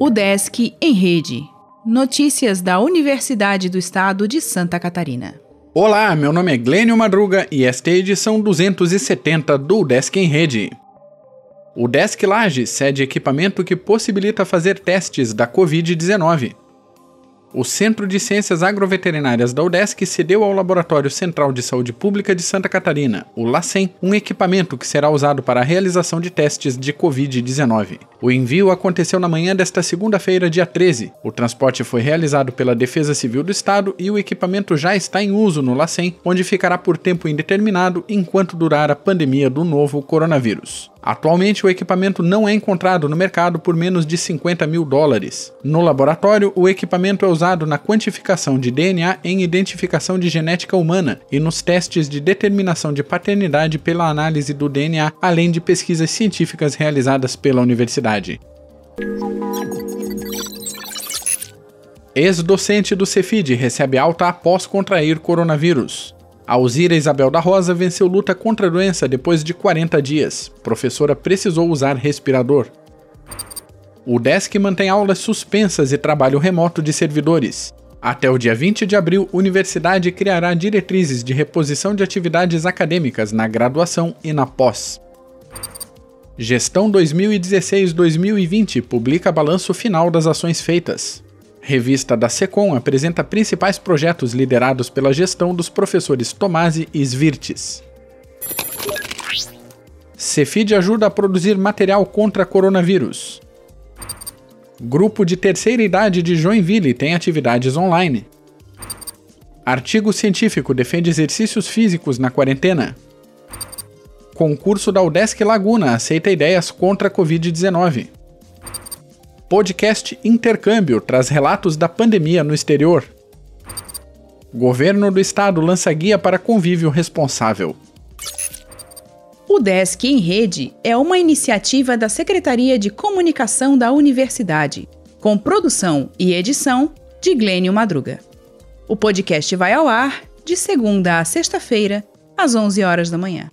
O Desk em Rede. Notícias da Universidade do Estado de Santa Catarina. Olá, meu nome é Glênio Madruga e esta é a edição 270 do Desk em Rede. O Desk Laje cede equipamento que possibilita fazer testes da Covid-19. O Centro de Ciências Agroveterinárias da UDESC cedeu ao Laboratório Central de Saúde Pública de Santa Catarina, o LACEN, um equipamento que será usado para a realização de testes de Covid-19. O envio aconteceu na manhã desta segunda-feira, dia 13. O transporte foi realizado pela Defesa Civil do Estado e o equipamento já está em uso no LACEN, onde ficará por tempo indeterminado enquanto durar a pandemia do novo coronavírus. Atualmente, o equipamento não é encontrado no mercado por menos de 50 mil dólares. No laboratório, o equipamento é usado na quantificação de DNA em identificação de genética humana e nos testes de determinação de paternidade pela análise do DNA, além de pesquisas científicas realizadas pela universidade. Ex-docente do Cefid recebe alta após contrair coronavírus. Alzira Isabel da Rosa venceu luta contra a doença depois de 40 dias. Professora precisou usar respirador. O DESC mantém aulas suspensas e trabalho remoto de servidores. Até o dia 20 de abril, universidade criará diretrizes de reposição de atividades acadêmicas na graduação e na pós. Gestão 2016-2020 publica balanço final das ações feitas. Revista da SECOM apresenta principais projetos liderados pela gestão dos professores Tomasi e Svirtis. Cefid ajuda a produzir material contra coronavírus. Grupo de terceira idade de Joinville tem atividades online. Artigo científico defende exercícios físicos na quarentena. Concurso da UDESC Laguna aceita ideias contra a Covid-19. Podcast Intercâmbio traz relatos da pandemia no exterior. Governo do Estado lança guia para convívio responsável. O Desk em Rede é uma iniciativa da Secretaria de Comunicação da Universidade, com produção e edição de Glênio Madruga. O podcast vai ao ar de segunda a sexta-feira, às 11 horas da manhã.